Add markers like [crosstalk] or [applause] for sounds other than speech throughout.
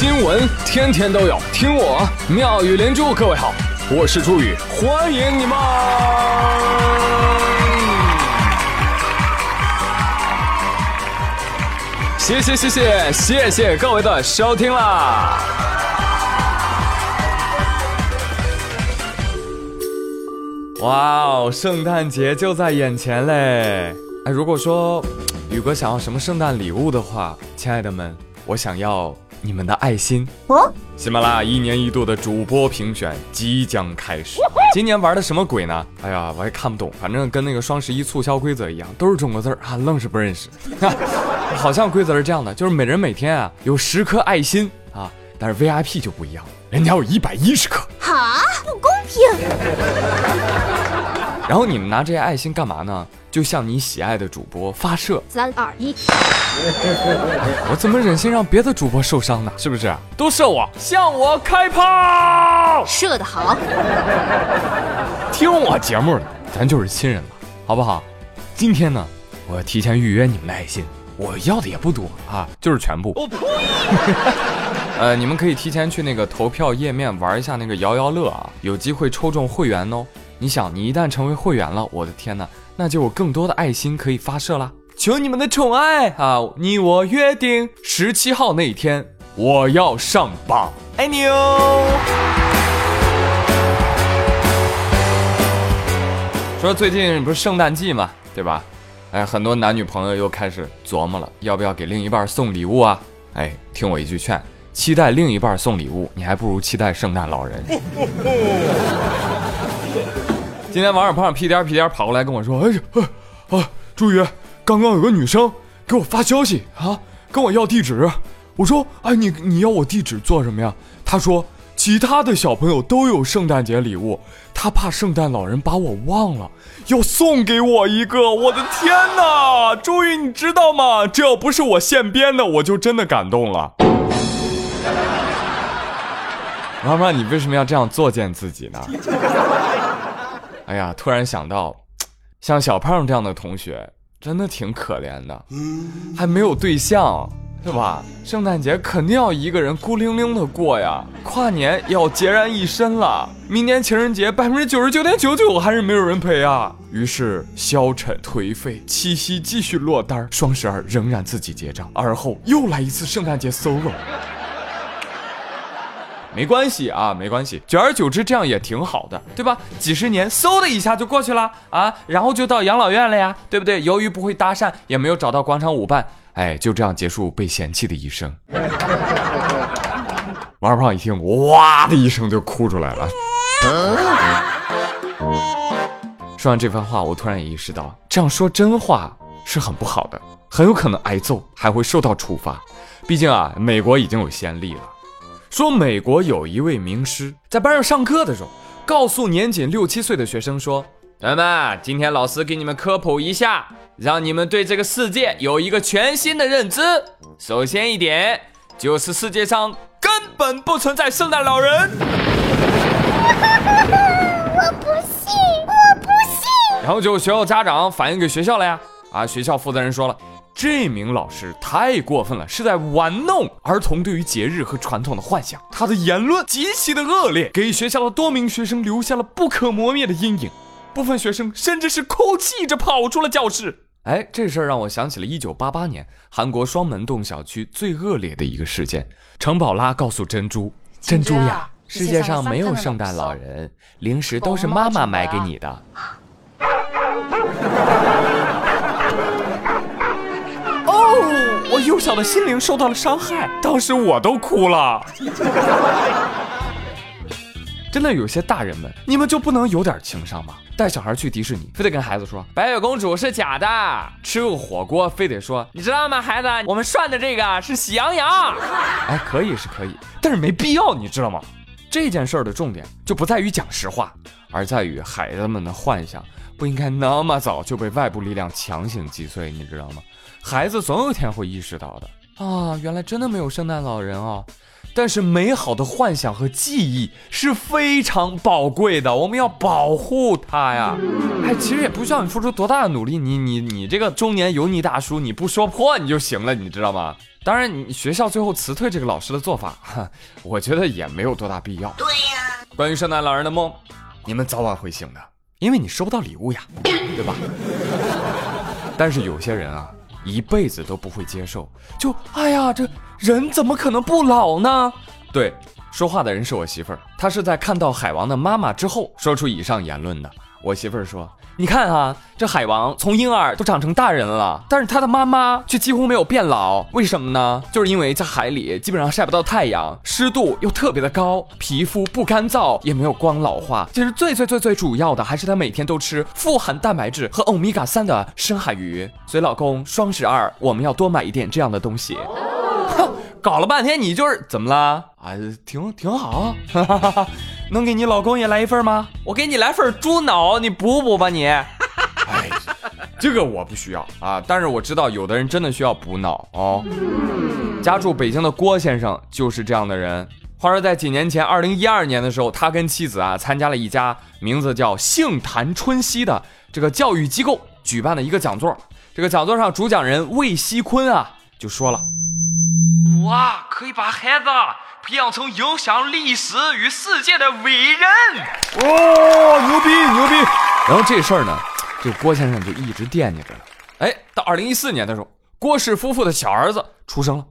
新闻天天都有，听我妙语连珠。各位好，我是朱宇，欢迎你们！谢谢谢谢谢谢各位的收听啦！哇哦，圣诞节就在眼前嘞！哎，如果说宇哥想要什么圣诞礼物的话，亲爱的们，我想要你们的爱心哦。喜马拉雅一年一度的主播评选即将开始，今年玩的什么鬼呢？哎呀，我也看不懂，反正跟那个双十一促销规则一样，都是中国字儿啊，愣是不认识。[laughs] 好像规则是这样的，就是每人每天啊有十颗爱心啊，但是 VIP 就不一样，人家有一百一十颗。哈，不公平。然后你们拿这些爱心干嘛呢？就向你喜爱的主播发射。三二一，我怎么忍心让别的主播受伤呢？是不是？都射我，向我开炮！射得好。听我节目的，咱就是亲人了，好不好？今天呢，我要提前预约你们的爱心，我要的也不多啊，就是全部。我呸！[laughs] 呃，你们可以提前去那个投票页面玩一下那个摇摇乐啊，有机会抽中会员哦。你想，你一旦成为会员了，我的天哪，那就有更多的爱心可以发射啦！求你们的宠爱啊！你我约定，十七号那一天我要上榜，爱你哦！说最近不是圣诞季嘛，对吧？哎，很多男女朋友又开始琢磨了，要不要给另一半送礼物啊？哎，听我一句劝，期待另一半送礼物，你还不如期待圣诞老人。[laughs] 今天网上碰上屁颠屁颠跑过来跟我说：“哎呀，啊，朱宇，刚刚有个女生给我发消息啊，跟我要地址。我说，哎，你你要我地址做什么呀？他说，其他的小朋友都有圣诞节礼物，他怕圣诞老人把我忘了，要送给我一个。我的天哪，朱宇，你知道吗？这要不是我现编的，我就真的感动了。妈妈，你为什么要这样作践自己呢？”哎呀，突然想到，像小胖这样的同学真的挺可怜的，还没有对象，是吧？圣诞节肯定要一个人孤零零的过呀，跨年要孑然一身了，明年情人节百分之九十九点九九还是没有人陪啊。于是消沉颓废，七夕继续落单，双十二仍然自己结账，而后又来一次圣诞节 solo。没关系啊，没关系，久而久之这样也挺好的，对吧？几十年，嗖的一下就过去了啊，然后就到养老院了呀，对不对？由于不会搭讪，也没有找到广场舞伴，哎，就这样结束被嫌弃的一生。王二胖一听，哇的一声就哭出来了。说完这番话，我突然意识到，这样说真话是很不好的，很有可能挨揍，还会受到处罚。毕竟啊，美国已经有先例了。说美国有一位名师在班上上课的时候，告诉年仅六七岁的学生说：“同学们，今天老师给你们科普一下，让你们对这个世界有一个全新的认知。首先一点就是世界上根本不存在圣诞老人。[laughs] ”我不信，我不信。然后就学校家长反映给学校了呀。啊，学校负责人说了。这名老师太过分了，是在玩弄儿童对于节日和传统的幻想。他的言论极其的恶劣，给学校的多名学生留下了不可磨灭的阴影。部分学生甚至是哭泣着跑出了教室。哎，这事儿让我想起了1988年韩国双门洞小区最恶劣的一个事件。程宝拉告诉珍珠：“珍珠呀，世界上没有圣诞老人，零食都是妈妈买给你的。”幼小的心灵受到了伤害，当时我都哭了。[laughs] 真的有些大人们，你们就不能有点情商吗？带小孩去迪士尼，非得跟孩子说白雪公主是假的；吃个火锅，非得说你知道吗，孩子，我们涮的这个是喜羊羊。[laughs] 哎，可以是可以，但是没必要，你知道吗？这件事儿的重点就不在于讲实话，而在于孩子们的幻想不应该那么早就被外部力量强行击碎，你知道吗？孩子总有一天会意识到的啊，原来真的没有圣诞老人啊！但是美好的幻想和记忆是非常宝贵的，我们要保护它呀！哎，其实也不需要你付出多大的努力，你你你这个中年油腻大叔，你不说破你就行了，你知道吗？当然，你学校最后辞退这个老师的做法，哈，[laughs] 我觉得也没有多大必要。对呀，关于圣诞老人的梦，你们早晚会醒的，因为你收不到礼物呀，对吧？[laughs] 但是有些人啊，一辈子都不会接受，就哎呀，这人怎么可能不老呢？对，说话的人是我媳妇儿，她是在看到海王的妈妈之后说出以上言论的。我媳妇儿说。你看啊，这海王从婴儿都长成大人了，但是他的妈妈却几乎没有变老，为什么呢？就是因为在海里基本上晒不到太阳，湿度又特别的高，皮肤不干燥，也没有光老化。其实最最最最主要的还是他每天都吃富含蛋白质和欧米伽三的深海鱼。所以老公，双十二我们要多买一点这样的东西。哼，[laughs] 搞了半天你就是怎么了？啊，挺挺好。哈哈哈哈能给你老公也来一份吗？我给你来份猪脑，你补补吧你。[laughs] 哎，这个我不需要啊，但是我知道有的人真的需要补脑哦。家住北京的郭先生就是这样的人。话说在几年前，二零一二年的时候，他跟妻子啊参加了一家名字叫杏坛春熙的这个教育机构举办的一个讲座。这个讲座上，主讲人魏锡坤啊就说了：“哇，可以把孩子。”培养成影响历史与世界的伟人哦，牛逼牛逼！然后这事儿呢，这郭先生就一直惦记着。哎，到二零一四年的时候，郭氏夫妇的小儿子出生了，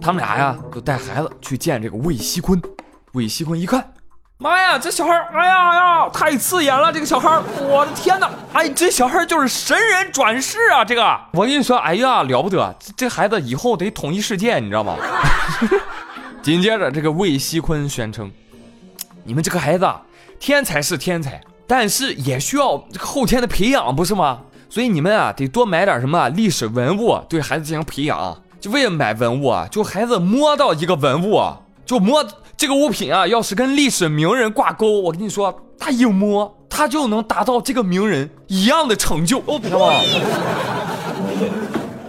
他们俩呀就带孩子去见这个魏锡坤。魏锡坤一看，妈呀，这小孩，哎呀哎呀，太刺眼了！这个小孩，我的天哪！哎，这小孩就是神人转世啊！这个，我跟你说，哎呀，了不得！这孩子以后得统一世界，你知道吗？[laughs] 紧接着，这个魏西坤宣称：“你们这个孩子天才是天才，但是也需要这个后天的培养，不是吗？所以你们啊，得多买点什么历史文物，对孩子进行培养。就为了买文物啊，就孩子摸到一个文物，就摸这个物品啊，要是跟历史名人挂钩，我跟你说，他一摸，他就能达到这个名人一样的成就。哦，知道吗？”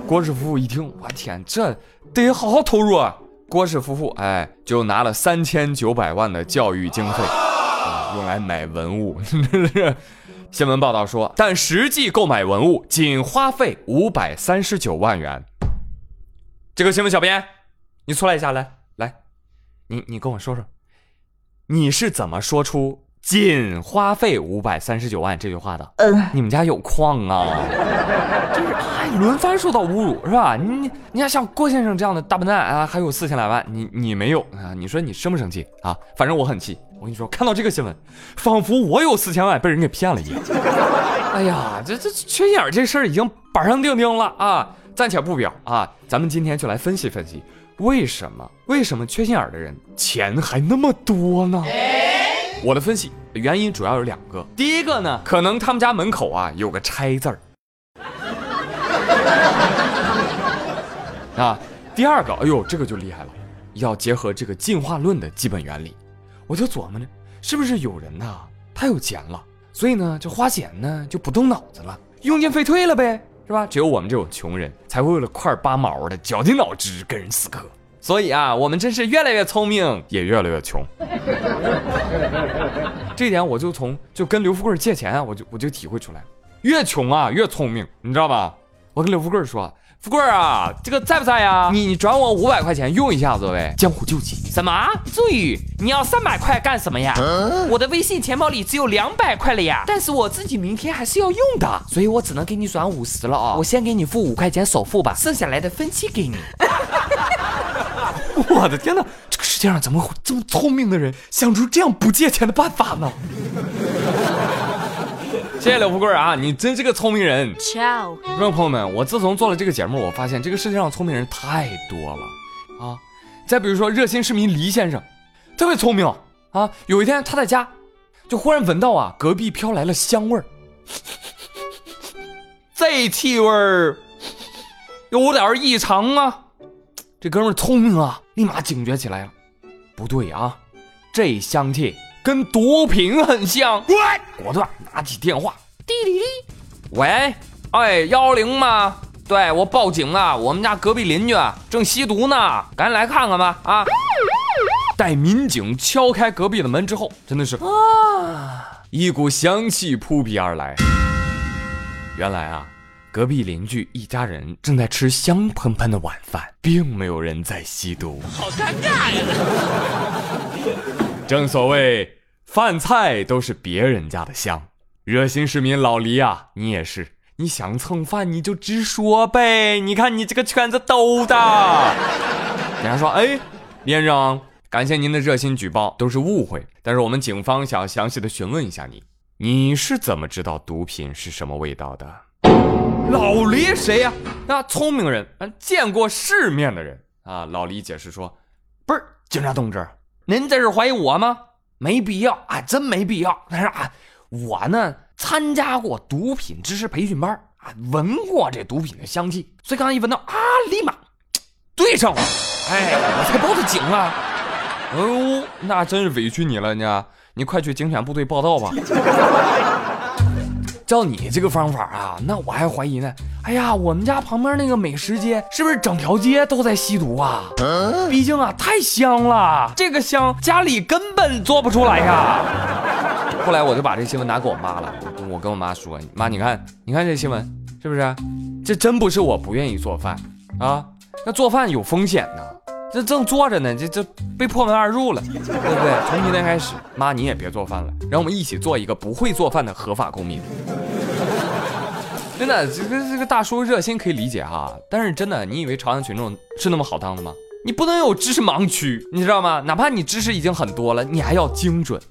郭氏夫妇一听，我天，这得好好投入啊！郭氏夫妇哎，就拿了三千九百万的教育经费，用来买文物。[laughs] 新闻报道说，但实际购买文物仅花费五百三十九万元。这个新闻小编，你出来一下，来来，你你跟我说说，你是怎么说出仅花费五百三十九万这句话的？嗯，你们家有矿啊？[laughs] 就是。轮番受到侮辱是吧？你你看像郭先生这样的大笨蛋啊，还有四千来万，你你没有啊？你说你生不生气啊？反正我很气。我跟你说，看到这个新闻，仿佛我有四千万被人给骗了一样。[laughs] 哎呀，这这缺心眼这事儿已经板上钉钉了啊！暂且不表啊，咱们今天就来分析分析，为什么为什么缺心眼的人钱还那么多呢？我的分析原因主要有两个，第一个呢，可能他们家门口啊有个拆字儿。[laughs] 啊，第二个，哎呦，这个就厉害了，要结合这个进化论的基本原理。我就琢磨着，是不是有人呐，他有钱了，所以呢，就花钱呢就不动脑子了，用进废退了呗，是吧？只有我们这种穷人才会为了块八毛的绞尽脑汁跟人死磕。所以啊，我们真是越来越聪明，也越来越穷。[laughs] 这点我就从就跟刘富贵借钱啊，我就我就体会出来，越穷啊越聪明，你知道吧？我跟刘富贵说。富贵啊，这个在不在呀？你你转我五百块钱用一下子呗，江湖救急。什么？注意，你要三百块干什么呀？我的微信钱包里只有两百块了呀，但是我自己明天还是要用的，所以我只能给你转五十了啊。我先给你付五块钱首付吧，剩下来的分期给你。[laughs] 我的天哪，这个世界上怎么会这么聪明的人想出这样不借钱的办法呢？[laughs] 谢谢刘富贵啊，你真是个聪明人。Ciao，观众朋友们，我自从做了这个节目，我发现这个世界上聪明人太多了啊。再比如说热心市民黎先生，特别聪明啊。有一天他在家，就忽然闻到啊隔壁飘来了香味儿，[laughs] 这气味儿有点异常啊。这哥们聪明啊，立马警觉起来了，不对啊，这香气。跟毒品很像，果断拿起电话，滴滴滴，喂，哎，幺幺零吗？对我报警了，我们家隔壁邻居正吸毒呢，赶紧来看看吧！啊！待民警敲开隔壁的门之后，真的是啊，一股香气扑鼻而来。原来啊，隔壁邻居一家人正在吃香喷喷的晚饭，并没有人在吸毒。好尴尬呀！正所谓饭菜都是别人家的香，热心市民老黎啊，你也是，你想蹭饭你就直说呗。你看你这个圈子兜的。人家说，哎，连长，感谢您的热心举报，都是误会。但是我们警方想详细的询问一下你，你是怎么知道毒品是什么味道的？老黎谁呀？那聪明人，见过世面的人啊。老黎解释说：“不是警察同志，您这是怀疑我吗？没必要啊，真没必要。但是啊，我呢参加过毒品知识培训班啊，闻过这毒品的香气，所以刚一闻到啊，立马对上了，哎，我才报的警啊。哦，那真是委屈你了呢，你快去警犬部队报道吧。”照你这个方法啊，那我还怀疑呢。哎呀，我们家旁边那个美食街是不是整条街都在吸毒啊？毕竟啊，太香了，这个香家里根本做不出来呀。后来我就把这新闻拿给我妈了，我跟我妈说：“妈，你看，你看这新闻是不是？这真不是我不愿意做饭啊，那做饭有风险呢。这正做着呢，这这被破门而入了，对不对？从今天开始，妈你也别做饭了，让我们一起做一个不会做饭的合法公民。”真的，这个这个大叔热心可以理解哈，但是真的，你以为朝阳群众是那么好当的吗？你不能有知识盲区，你知道吗？哪怕你知识已经很多了，你还要精准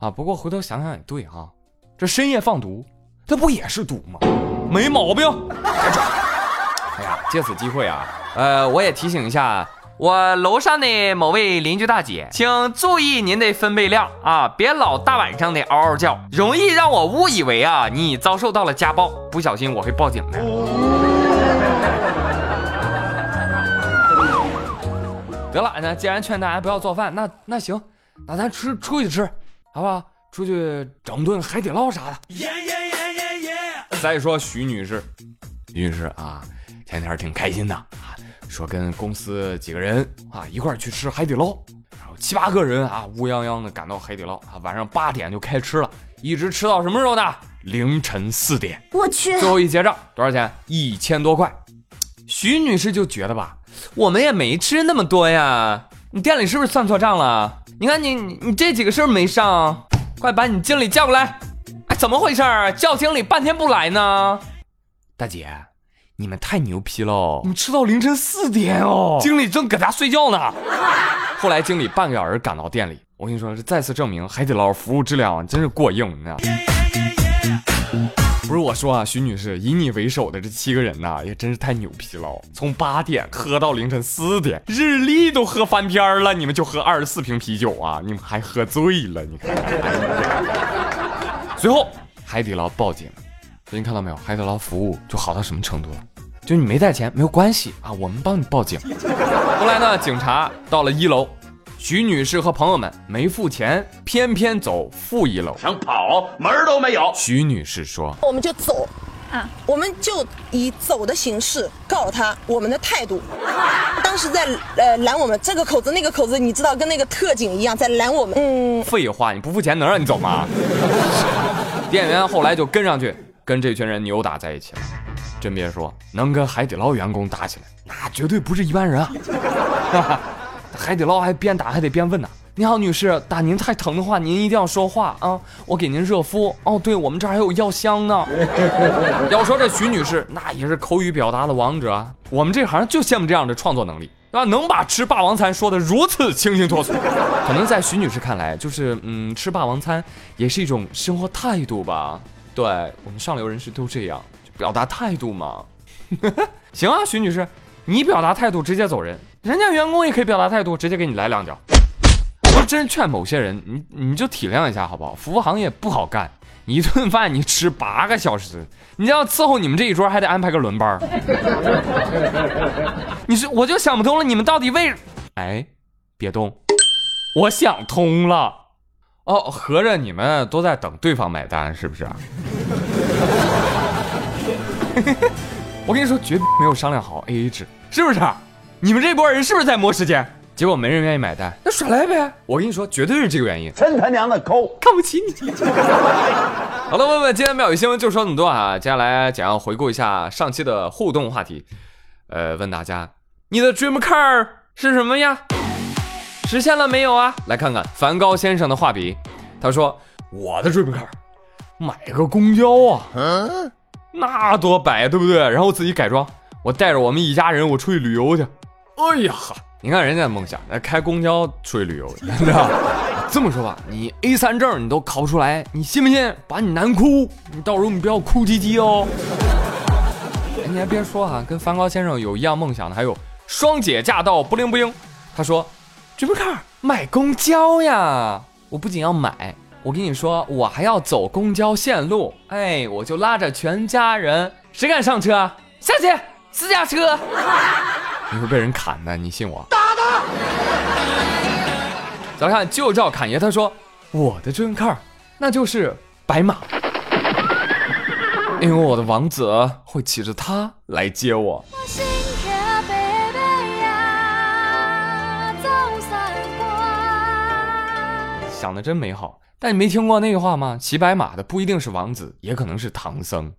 啊。不过回头想想也对哈，这深夜放毒，这不也是毒吗？没毛病。[laughs] 哎呀，借此机会啊，呃，我也提醒一下。我楼上的某位邻居大姐，请注意您的分贝量啊，别老大晚上的嗷嗷叫，容易让我误以为啊你遭受到了家暴，不小心我会报警的。得了，那既然劝大家不要做饭，那那行，那咱吃出去吃，好不好？出去整顿海底捞啥的。再说徐女士，徐女士啊，前天挺开心的啊。说跟公司几个人啊一块儿去吃海底捞，然后七八个人啊乌泱泱的赶到海底捞啊，晚上八点就开吃了，一直吃到什么时候呢？凌晨四点。我去，最后一结账多少钱？一千多块。徐女士就觉得吧，我们也没吃那么多呀，你店里是不是算错账了？你看你你这几个是不是没上？快把你经理叫过来！哎，怎么回事？叫经理半天不来呢？大姐。你们太牛批了！你们吃到凌晨四点哦，经理正搁家睡觉呢。后来经理半个小时赶到店里，我跟你说，这再次证明海底捞服务质量真是过硬，你知道不是我说啊，徐女士，以你为首的这七个人呐，也真是太牛批了，从八点喝到凌晨四点，日历都喝翻篇了，你们就喝二十四瓶啤酒啊，你们还喝醉了，你看看。随后海底捞报警。所以你看到没有，海底捞服务就好到什么程度了？就你没带钱没有关系啊，我们帮你报警。后来呢，警察到了一楼，徐女士和朋友们没付钱，偏偏走负一楼，想跑门都没有。徐女士说：“我们就走，啊，我们就以走的形式告诉他我们的态度。当时在呃拦我们这个口子那个口子，你知道跟那个特警一样在拦我们。嗯，废话，你不付钱能让你走吗？[laughs] 店员后来就跟上去。”跟这群人扭打在一起了，真别说，能跟海底捞员工打起来，那绝对不是一般人啊！[laughs] 海底捞还边打还得边问呢。你好，女士，打您太疼的话，您一定要说话啊，我给您热敷。哦，对我们这儿还有药箱呢。[laughs] 要说这徐女士，那也是口语表达的王者，我们这行就羡慕这样的创作能力，对吧？能把吃霸王餐说的如此清新脱俗。可能在徐女士看来，就是嗯，吃霸王餐也是一种生活态度吧。对我们上流人士都这样，表达态度嘛。[laughs] 行啊，徐女士，你表达态度直接走人，人家员工也可以表达态度，直接给你来两脚。我真劝某些人，你你就体谅一下好不好？服务行业不好干，一顿饭你吃八个小时，你要伺候你们这一桌还得安排个轮班。[laughs] 你是我就想不通了，你们到底为……哎，别动，我想通了。哦，合着你们都在等对方买单，是不是？[laughs] 我跟你说，绝没有商量好 A A 制，是不是？你们这波人是不是在磨时间？结果没人愿意买单，那耍赖呗！我跟你说，绝对是这个原因。真他娘的抠，看不起你。[laughs] 好了，朋友们，今天妙语新闻就说这么多啊。接下来简要回顾一下上期的互动话题，呃，问大家你的 dream car 是什么呀？实现了没有啊？来看看梵高先生的画笔，他说我的 dream car 买个公交啊，嗯那多白对不对？然后自己改装，我带着我们一家人我出去旅游去。哎呀哈，你看人家的梦想，开公交出去旅游，真的。这么说吧，你 A 三证你都考不出来，你信不信把你难哭？你到时候你不要哭唧唧哦。你还别说哈，跟梵高先生有一样梦想的还有双姐驾到不灵不灵。他说 car 买公交呀，我不仅要买，我跟你说，我还要走公交线路。哎，我就拉着全家人，谁敢上车？下去，私家车。[laughs] 你会被人砍的，你信我？打他！再来看旧照侃爷，他说：“我的 dream car 那就是白马，因为我的王子会骑着它来接我。”想的真美好，但你没听过那句话吗？骑白马的不一定是王子，也可能是唐僧。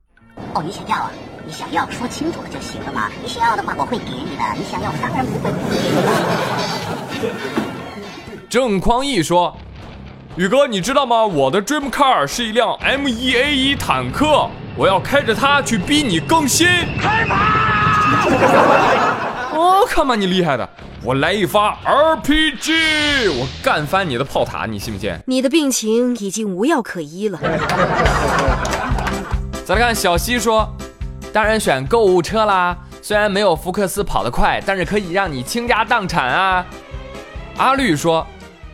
哦，你想要啊？你想要说清楚了就行了嘛。你想要的话，我会给你的。你想要，当然不会不给你。郑匡义说：“宇哥，你知道吗？我的 dream car 是一辆 M 一 A 一坦克，我要开着它去逼你更新。开马！我看吧，你厉害的，我来一发 RPG，我干翻你的炮塔，你信不信？你的病情已经无药可医了。[laughs] 再来看小西说，当然选购物车啦，虽然没有福克斯跑得快，但是可以让你倾家荡产啊。阿绿说。”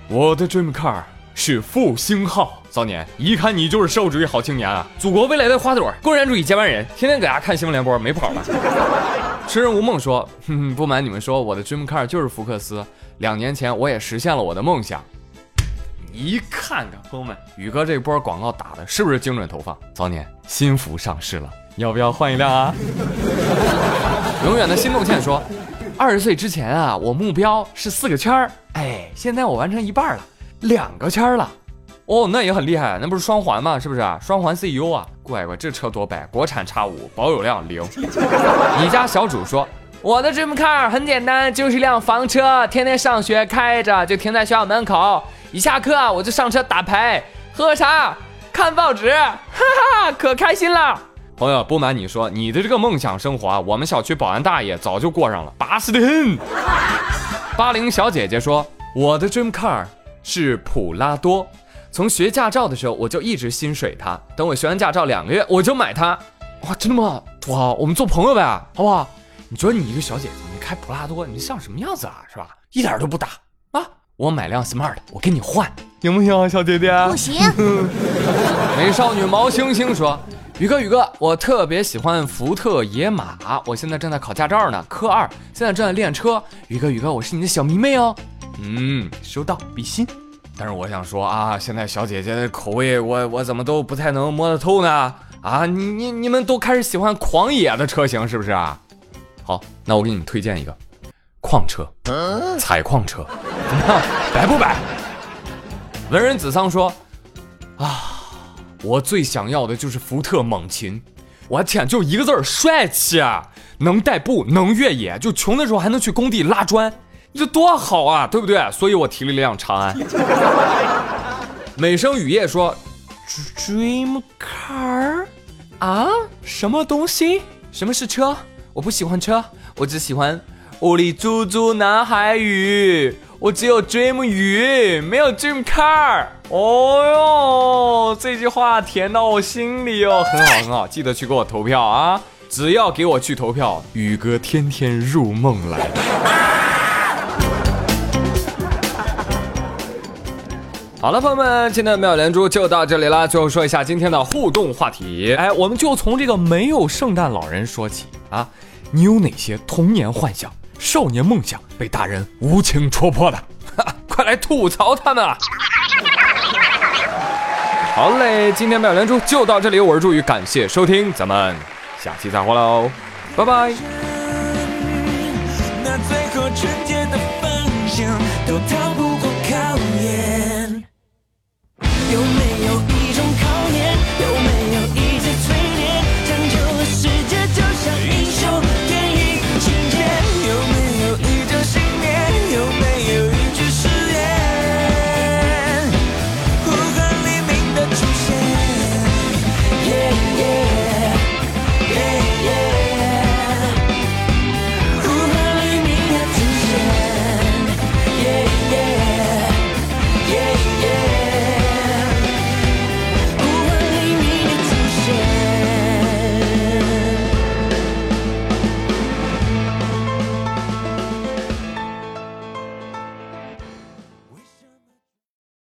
我的 dream car 是复兴号，骚年，一看你就是社会主义好青年啊！祖国未来的花朵，共产主义接班人，天天搁家看新闻联播，没跑了。痴人无梦说，哼哼，不瞒你们说，我的 dream car 就是福克斯。两年前我也实现了我的梦想。一看看，朋友们，宇哥这波广告打的是不是精准投放？骚年，新服上市了，要不要换一辆啊？[laughs] 永远的心动线说。二十岁之前啊，我目标是四个圈儿，哎，现在我完成一半了，两个圈儿了，哦，那也很厉害，那不是双环吗？是不是？双环 CEO 啊，乖乖，这车多白，国产叉五，保有量零。[laughs] 你家小主说，我的 dream car 很简单，就是一辆房车，天天上学开着，就停在学校门口，一下课我就上车打牌、喝茶、看报纸，哈哈，可开心了。朋友，不瞒你说，你的这个梦想生活啊，我们小区保安大爷早就过上了，巴适的很。[laughs] 八零小姐姐说，我的 dream car 是普拉多，从学驾照的时候我就一直心水它，等我学完驾照两个月我就买它。哇，真的吗？哇，我们做朋友呗，好不好？你觉得你一个小姐姐，你开普拉多，你像什么样子啊？是吧？一点都不大啊！我买辆 smart，我跟你换，行不行啊，小姐姐？不行。美少女毛星星说。宇哥，宇哥，我特别喜欢福特野马，我现在正在考驾照呢，科二，现在正在练车。宇哥，宇哥，我是你的小迷妹哦。嗯，收到，比心。但是我想说啊，现在小姐姐的口味，我我怎么都不太能摸得透呢？啊，你你你们都开始喜欢狂野的车型是不是啊？好，那我给你们推荐一个矿车，采矿车，怎么样，白不白？文人子桑说，啊。我最想要的就是福特猛禽，我天，就一个字儿帅气啊！能代步，能越野，就穷的时候还能去工地拉砖，这多好啊，对不对？所以我提了一辆长安。[laughs] 美声雨夜说：“Dream car 啊，什么东西？什么是车？我不喜欢车，我只喜欢屋里猪猪男孩雨。我只有 dream 雨，没有 dream car。”哦哟，这句话甜到我心里哦，很好很好，记得去给我投票啊！只要给我去投票，宇哥天天入梦来。好了，朋友们，今天的妙连珠就到这里啦。最后说一下今天的互动话题，哎，我们就从这个没有圣诞老人说起啊。你有哪些童年幻想、少年梦想被大人无情戳破的？哈 [laughs] 快来吐槽他们啊！好嘞，今天妙连珠就到这里，我是朱宇，感谢收听，咱们下期再会喽，拜拜。